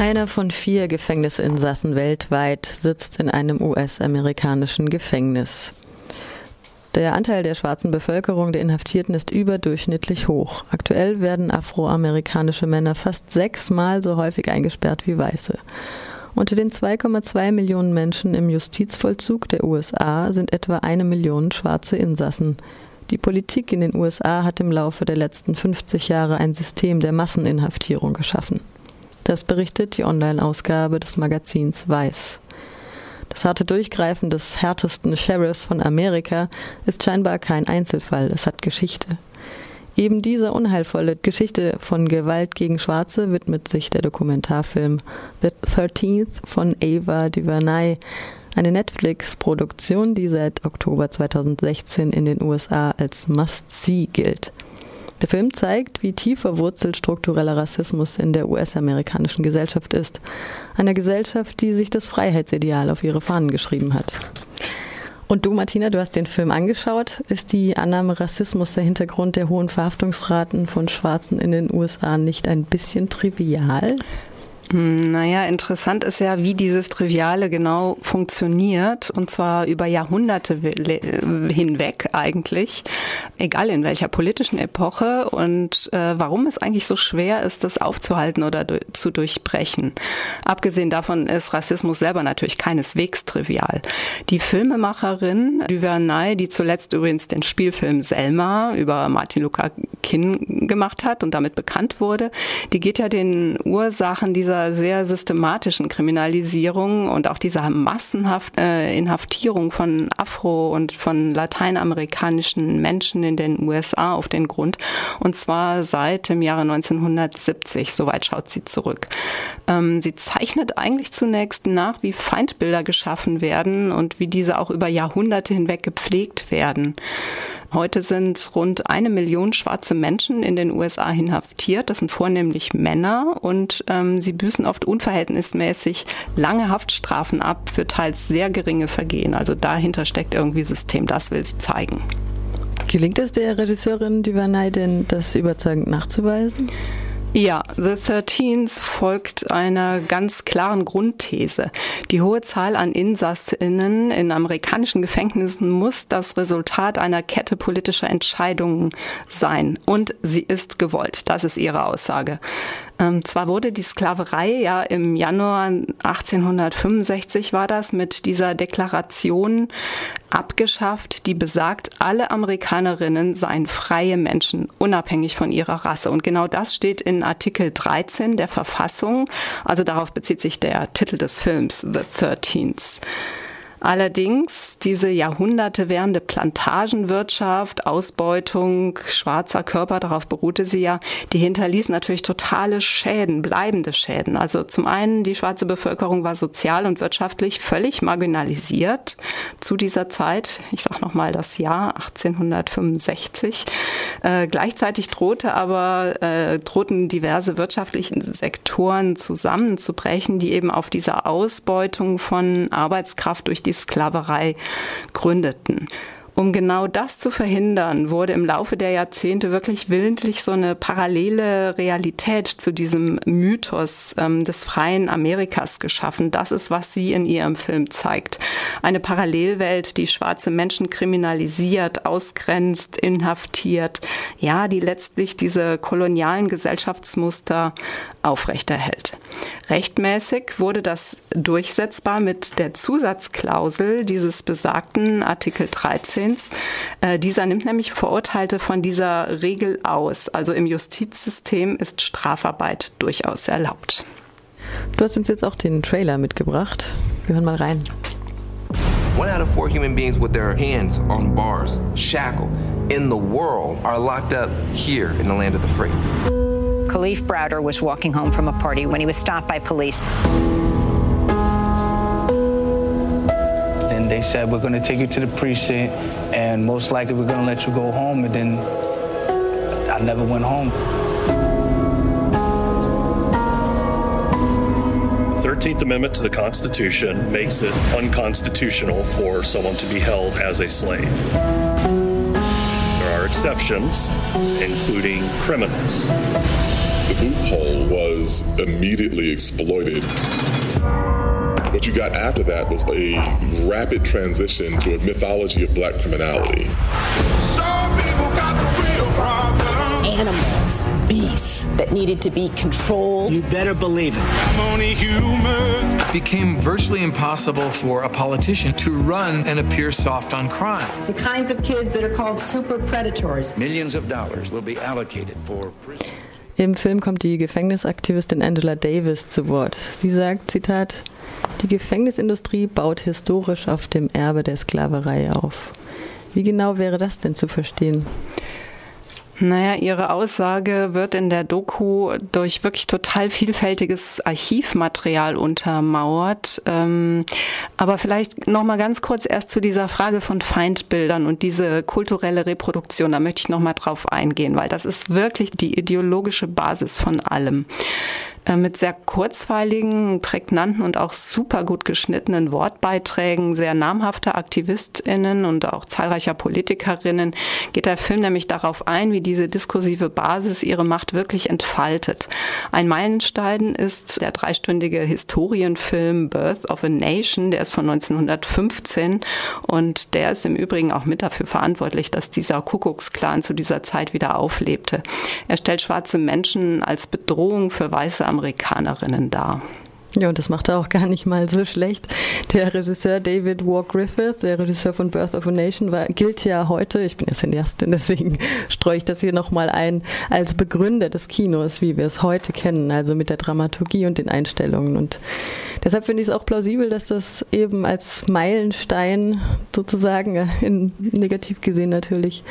Einer von vier Gefängnisinsassen weltweit sitzt in einem US-amerikanischen Gefängnis. Der Anteil der schwarzen Bevölkerung der Inhaftierten ist überdurchschnittlich hoch. Aktuell werden afroamerikanische Männer fast sechsmal so häufig eingesperrt wie weiße. Unter den 2,2 Millionen Menschen im Justizvollzug der USA sind etwa eine Million schwarze Insassen. Die Politik in den USA hat im Laufe der letzten 50 Jahre ein System der Masseninhaftierung geschaffen. Das berichtet die Online-Ausgabe des Magazins Weiß. Das harte Durchgreifen des härtesten Sheriffs von Amerika ist scheinbar kein Einzelfall, es hat Geschichte. Eben dieser unheilvolle Geschichte von Gewalt gegen Schwarze widmet sich der Dokumentarfilm The Thirteenth von Ava DuVernay, eine Netflix-Produktion, die seit Oktober 2016 in den USA als Must-See gilt. Der Film zeigt, wie tief verwurzelt struktureller Rassismus in der US-amerikanischen Gesellschaft ist. Einer Gesellschaft, die sich das Freiheitsideal auf ihre Fahnen geschrieben hat. Und du, Martina, du hast den Film angeschaut. Ist die Annahme Rassismus der Hintergrund der hohen Verhaftungsraten von Schwarzen in den USA nicht ein bisschen trivial? Hm, naja, interessant ist ja, wie dieses Triviale genau funktioniert, und zwar über Jahrhunderte hinweg eigentlich, egal in welcher politischen Epoche und äh, warum es eigentlich so schwer ist, das aufzuhalten oder zu durchbrechen. Abgesehen davon ist Rassismus selber natürlich keineswegs trivial. Die Filmemacherin Duvernay, die zuletzt übrigens den Spielfilm Selma über Martin Luther King gemacht hat und damit bekannt wurde, die geht ja den Ursachen dieser sehr systematischen Kriminalisierung und auch dieser massenhaft äh, Inhaftierung von Afro- und von lateinamerikanischen Menschen in den USA auf den Grund. Und zwar seit dem Jahre 1970. Soweit schaut sie zurück. Ähm, sie zeichnet eigentlich zunächst nach, wie Feindbilder geschaffen werden und wie diese auch über Jahrhunderte hinweg gepflegt werden. Heute sind rund eine Million schwarze Menschen in den USA inhaftiert. Das sind vornehmlich Männer und ähm, sie büßen oft unverhältnismäßig lange Haftstrafen ab für teils sehr geringe Vergehen. Also dahinter steckt irgendwie System. Das will sie zeigen. Gelingt es der Regisseurin Duvernay denn, das überzeugend nachzuweisen? Ja, The Thirteens folgt einer ganz klaren Grundthese. Die hohe Zahl an Insassinnen in amerikanischen Gefängnissen muss das Resultat einer Kette politischer Entscheidungen sein. Und sie ist gewollt. Das ist ihre Aussage. Ähm, zwar wurde die Sklaverei ja im Januar 1865 war das mit dieser Deklaration abgeschafft, die besagt, alle Amerikanerinnen seien freie Menschen, unabhängig von ihrer Rasse. Und genau das steht in Artikel 13 der Verfassung. Also darauf bezieht sich der Titel des Films, The Thirteenth. Allerdings diese Jahrhunderte währende Plantagenwirtschaft, Ausbeutung schwarzer Körper, darauf beruhte sie ja, die hinterließ natürlich totale Schäden, bleibende Schäden. Also zum einen, die schwarze Bevölkerung war sozial und wirtschaftlich völlig marginalisiert zu dieser Zeit. Ich sage nochmal das Jahr 1865. Äh, gleichzeitig drohte aber, äh, drohten diverse wirtschaftliche Sektoren zusammenzubrechen, die eben auf dieser Ausbeutung von Arbeitskraft durch die die Sklaverei gründeten. Um genau das zu verhindern, wurde im Laufe der Jahrzehnte wirklich willentlich so eine parallele Realität zu diesem Mythos ähm, des freien Amerikas geschaffen. Das ist, was sie in ihrem Film zeigt. Eine Parallelwelt, die schwarze Menschen kriminalisiert, ausgrenzt, inhaftiert, ja, die letztlich diese kolonialen Gesellschaftsmuster aufrechterhält. Rechtmäßig wurde das durchsetzbar mit der Zusatzklausel dieses besagten Artikel 13 Konsens. Äh, dieser nimmt nämlich Verurteilte von dieser Regel aus. Also im Justizsystem ist Strafarbeit durchaus erlaubt. Du hast uns jetzt auch den Trailer mitgebracht. Wir hören mal rein. One out of four human beings with their hands on bars, shackled, in the world are locked up here in the land of the free. Khalif Browder was walking home from a party when he was stopped by police. They said, we're going to take you to the precinct, and most likely we're going to let you go home. And then I never went home. The 13th Amendment to the Constitution makes it unconstitutional for someone to be held as a slave. There are exceptions, including criminals. The loophole was immediately exploited. What you got after that was a rapid transition to a mythology of black criminality. Animals, beasts that needed to be controlled. You better believe it. I'm only human. It became virtually impossible for a politician to run and appear soft on crime. The kinds of kids that are called super predators. Millions of dollars will be allocated for prison. Im Film kommt die Gefängnisaktivistin Angela Davis zu Wort. Sie sagt, Zitat, die Gefängnisindustrie baut historisch auf dem Erbe der Sklaverei auf. Wie genau wäre das denn zu verstehen? Naja, Ihre Aussage wird in der Doku durch wirklich total vielfältiges Archivmaterial untermauert. Ähm, aber vielleicht noch mal ganz kurz erst zu dieser Frage von Feindbildern und diese kulturelle Reproduktion. Da möchte ich noch mal drauf eingehen, weil das ist wirklich die ideologische Basis von allem. Äh, mit sehr kurzweiligen, prägnanten und auch super gut geschnittenen Wortbeiträgen sehr namhafter AktivistInnen und auch zahlreicher Politikerinnen geht der Film nämlich darauf ein, wie diese diskursive Basis ihre Macht wirklich entfaltet. Ein Meilenstein ist der dreistündige Historienfilm Birth of a Nation, der ist von 1915 und der ist im Übrigen auch mit dafür verantwortlich, dass dieser Kuckucksklan zu dieser Zeit wieder auflebte. Er stellt schwarze Menschen als Bedrohung für weiße Amerikanerinnen dar. Ja, und das macht er auch gar nicht mal so schlecht. Der Regisseur David War Griffith, der Regisseur von Birth of a Nation, war, gilt ja heute, ich bin ja Cineastin, deswegen streue ich das hier nochmal ein, als Begründer des Kinos, wie wir es heute kennen, also mit der Dramaturgie und den Einstellungen. Und deshalb finde ich es auch plausibel, dass das eben als Meilenstein sozusagen, äh, in, negativ gesehen natürlich,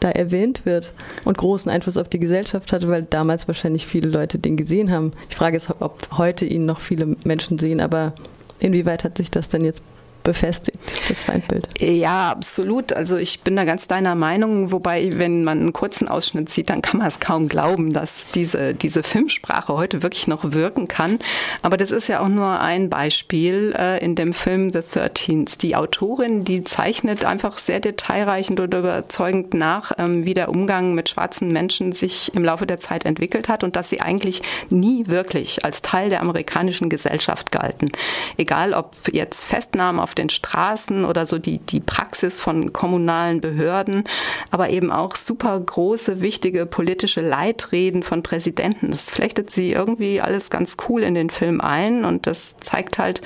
da erwähnt wird und großen Einfluss auf die Gesellschaft hatte, weil damals wahrscheinlich viele Leute den gesehen haben. Die Frage ist, ob heute ihn noch viele Menschen sehen, aber inwieweit hat sich das denn jetzt befestigt, das Feindbild. Ja, absolut. Also ich bin da ganz deiner Meinung, wobei, wenn man einen kurzen Ausschnitt sieht, dann kann man es kaum glauben, dass diese, diese Filmsprache heute wirklich noch wirken kann. Aber das ist ja auch nur ein Beispiel äh, in dem Film The Thirteens. Die Autorin, die zeichnet einfach sehr detailreichend oder überzeugend nach, ähm, wie der Umgang mit schwarzen Menschen sich im Laufe der Zeit entwickelt hat und dass sie eigentlich nie wirklich als Teil der amerikanischen Gesellschaft galten. Egal ob jetzt Festnahmen auf den Straßen oder so die, die Praxis von kommunalen Behörden, aber eben auch super große, wichtige politische Leitreden von Präsidenten. Das flechtet sie irgendwie alles ganz cool in den Film ein und das zeigt halt,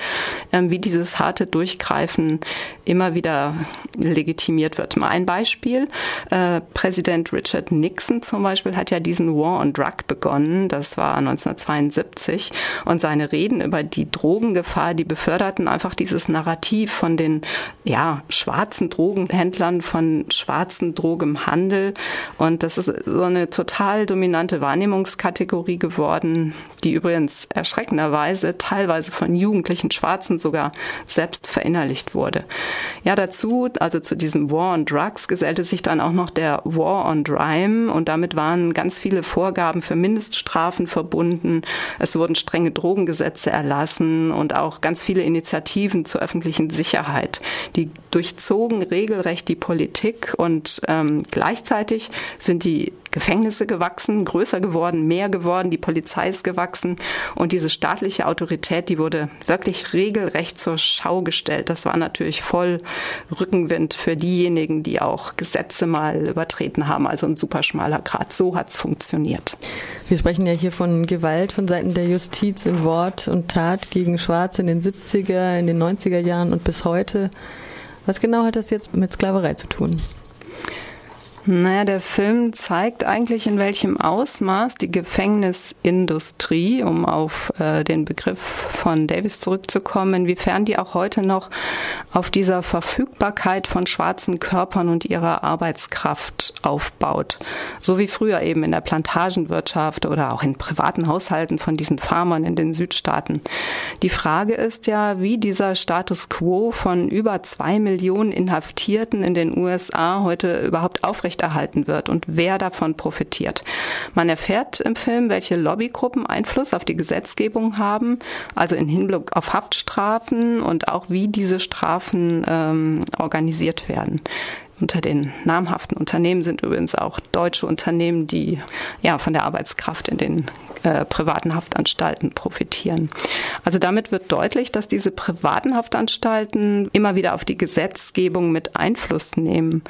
ähm, wie dieses harte Durchgreifen immer wieder legitimiert wird. Mal ein Beispiel. Äh, Präsident Richard Nixon zum Beispiel hat ja diesen War on Drug begonnen. Das war 1972 und seine Reden über die Drogengefahr, die beförderten einfach dieses Narrativ Narrativ von den ja, schwarzen Drogenhändlern, von schwarzen Drogenhandel. Und das ist so eine total dominante Wahrnehmungskategorie geworden, die übrigens erschreckenderweise teilweise von jugendlichen Schwarzen sogar selbst verinnerlicht wurde. Ja, dazu, also zu diesem War on Drugs, gesellte sich dann auch noch der War on Crime und damit waren ganz viele Vorgaben für Mindeststrafen verbunden. Es wurden strenge Drogengesetze erlassen und auch ganz viele Initiativen zur öffentlichen Sicherheit. Die durchzogen regelrecht die Politik und ähm, gleichzeitig sind die Gefängnisse gewachsen, größer geworden, mehr geworden, die Polizei ist gewachsen und diese staatliche Autorität, die wurde wirklich regelrecht zur Schau gestellt. Das war natürlich voll Rückenwind für diejenigen, die auch Gesetze mal übertreten haben, also ein super schmaler Grad. So hat's funktioniert. Wir sprechen ja hier von Gewalt von Seiten der Justiz in Wort und Tat gegen Schwarze in den 70er, in den 90er Jahren und bis heute. Was genau hat das jetzt mit Sklaverei zu tun? Naja, der Film zeigt eigentlich, in welchem Ausmaß die Gefängnisindustrie, um auf äh, den Begriff von Davis zurückzukommen, inwiefern die auch heute noch auf dieser Verfügbarkeit von schwarzen Körpern und ihrer Arbeitskraft aufbaut. So wie früher eben in der Plantagenwirtschaft oder auch in privaten Haushalten von diesen Farmern in den Südstaaten. Die Frage ist ja, wie dieser Status quo von über zwei Millionen Inhaftierten in den USA heute überhaupt aufrecht aufrechterhalten wird und wer davon profitiert. Man erfährt im Film, welche Lobbygruppen Einfluss auf die Gesetzgebung haben, also in Hinblick auf Haftstrafen und auch wie diese Strafen ähm, organisiert werden. Unter den namhaften Unternehmen sind übrigens auch deutsche Unternehmen, die ja von der Arbeitskraft in den äh, privaten Haftanstalten profitieren. Also damit wird deutlich, dass diese privaten Haftanstalten immer wieder auf die Gesetzgebung mit Einfluss nehmen.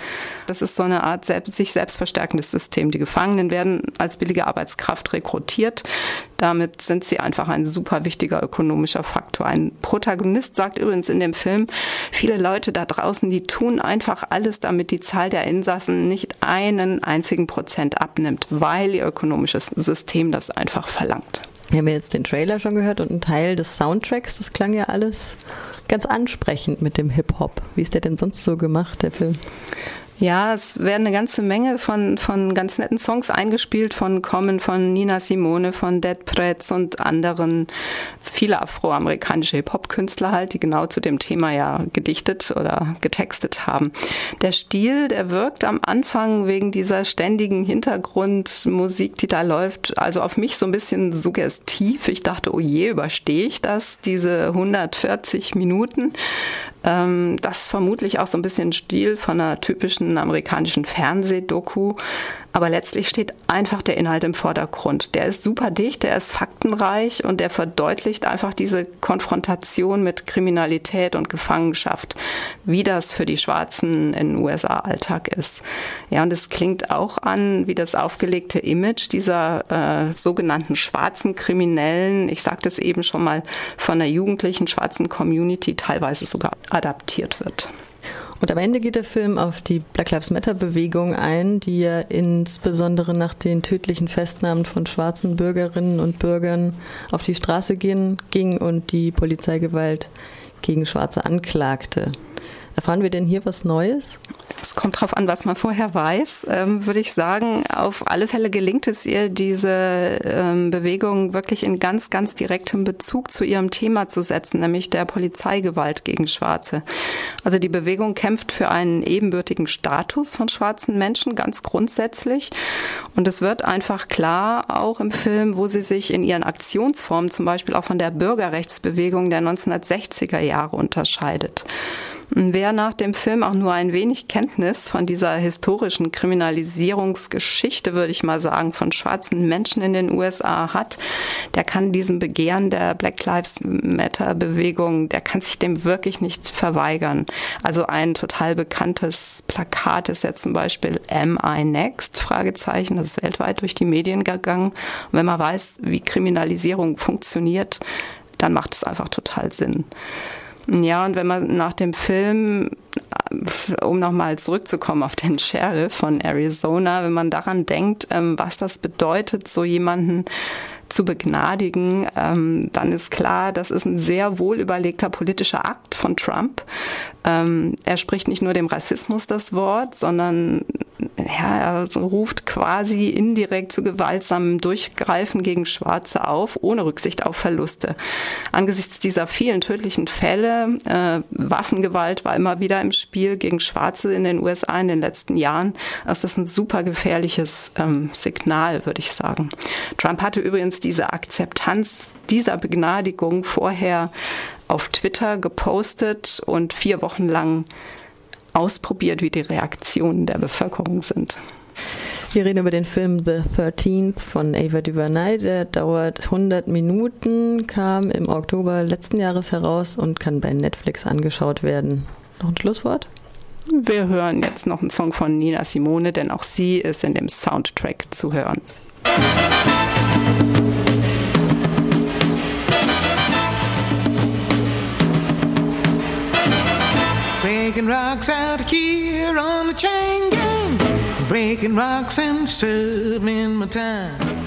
Das ist so eine Art selbst, sich selbst verstärkendes System. Die Gefangenen werden als billige Arbeitskraft rekrutiert. Damit sind sie einfach ein super wichtiger ökonomischer Faktor. Ein Protagonist sagt übrigens in dem Film, viele Leute da draußen, die tun einfach alles, damit die Zahl der Insassen nicht einen einzigen Prozent abnimmt, weil ihr ökonomisches System das einfach verlangt. Wir haben jetzt den Trailer schon gehört und einen Teil des Soundtracks. Das klang ja alles ganz ansprechend mit dem Hip-Hop. Wie ist der denn sonst so gemacht, der Film? Ja, es werden eine ganze Menge von, von ganz netten Songs eingespielt, von Common, von Nina Simone, von Dead Pretz und anderen, viele afroamerikanische Hip-Hop-Künstler halt, die genau zu dem Thema ja gedichtet oder getextet haben. Der Stil, der wirkt am Anfang wegen dieser ständigen Hintergrundmusik, die da läuft, also auf mich so ein bisschen suggestiv. Ich dachte, oh je, überstehe ich das, diese 140 Minuten. Ähm, das vermutlich auch so ein bisschen Stil von einer typischen amerikanischen Fernsehdoku. Aber letztlich steht einfach der Inhalt im Vordergrund. Der ist super dicht, der ist faktenreich und der verdeutlicht einfach diese Konfrontation mit Kriminalität und Gefangenschaft, wie das für die Schwarzen in den USA Alltag ist. Ja, und es klingt auch an wie das aufgelegte Image dieser äh, sogenannten schwarzen Kriminellen. Ich sagte es eben schon mal von der jugendlichen schwarzen Community teilweise sogar adaptiert wird. Und am Ende geht der Film auf die Black Lives Matter Bewegung ein, die ja insbesondere nach den tödlichen Festnahmen von schwarzen Bürgerinnen und Bürgern auf die Straße ging und die Polizeigewalt gegen Schwarze anklagte. Erfahren wir denn hier was Neues? Es kommt darauf an, was man vorher weiß. Ähm, würde ich sagen, auf alle Fälle gelingt es ihr, diese ähm, Bewegung wirklich in ganz, ganz direktem Bezug zu ihrem Thema zu setzen, nämlich der Polizeigewalt gegen Schwarze. Also die Bewegung kämpft für einen ebenbürtigen Status von schwarzen Menschen, ganz grundsätzlich. Und es wird einfach klar, auch im Film, wo sie sich in ihren Aktionsformen zum Beispiel auch von der Bürgerrechtsbewegung der 1960er Jahre unterscheidet. Wer nach dem Film auch nur ein wenig Kenntnis von dieser historischen Kriminalisierungsgeschichte, würde ich mal sagen, von schwarzen Menschen in den USA hat, der kann diesem Begehren der Black Lives Matter Bewegung, der kann sich dem wirklich nicht verweigern. Also ein total bekanntes Plakat ist ja zum Beispiel Am I Next? Fragezeichen, das ist weltweit durch die Medien gegangen. Und wenn man weiß, wie Kriminalisierung funktioniert, dann macht es einfach total Sinn. Ja, und wenn man nach dem Film, äh, um nochmal zurückzukommen auf den Sheriff von Arizona, wenn man daran denkt, ähm, was das bedeutet, so jemanden zu begnadigen, ähm, dann ist klar, das ist ein sehr wohl überlegter politischer Akt von Trump. Ähm, er spricht nicht nur dem Rassismus das Wort, sondern ja, er ruft quasi indirekt zu gewaltsamem Durchgreifen gegen Schwarze auf, ohne Rücksicht auf Verluste. Angesichts dieser vielen tödlichen Fälle, äh, Waffengewalt war immer wieder im Spiel gegen Schwarze in den USA in den letzten Jahren, ist das ein super gefährliches ähm, Signal, würde ich sagen. Trump hatte übrigens diese Akzeptanz dieser Begnadigung vorher auf Twitter gepostet und vier Wochen lang ausprobiert, wie die Reaktionen der Bevölkerung sind. Wir reden über den Film The 13th von Ava DuVernay. Der dauert 100 Minuten, kam im Oktober letzten Jahres heraus und kann bei Netflix angeschaut werden. Noch ein Schlusswort? Wir hören jetzt noch einen Song von Nina Simone, denn auch sie ist in dem Soundtrack zu hören. Breaking rocks out here on the chain gang. Breaking rocks and serving my time.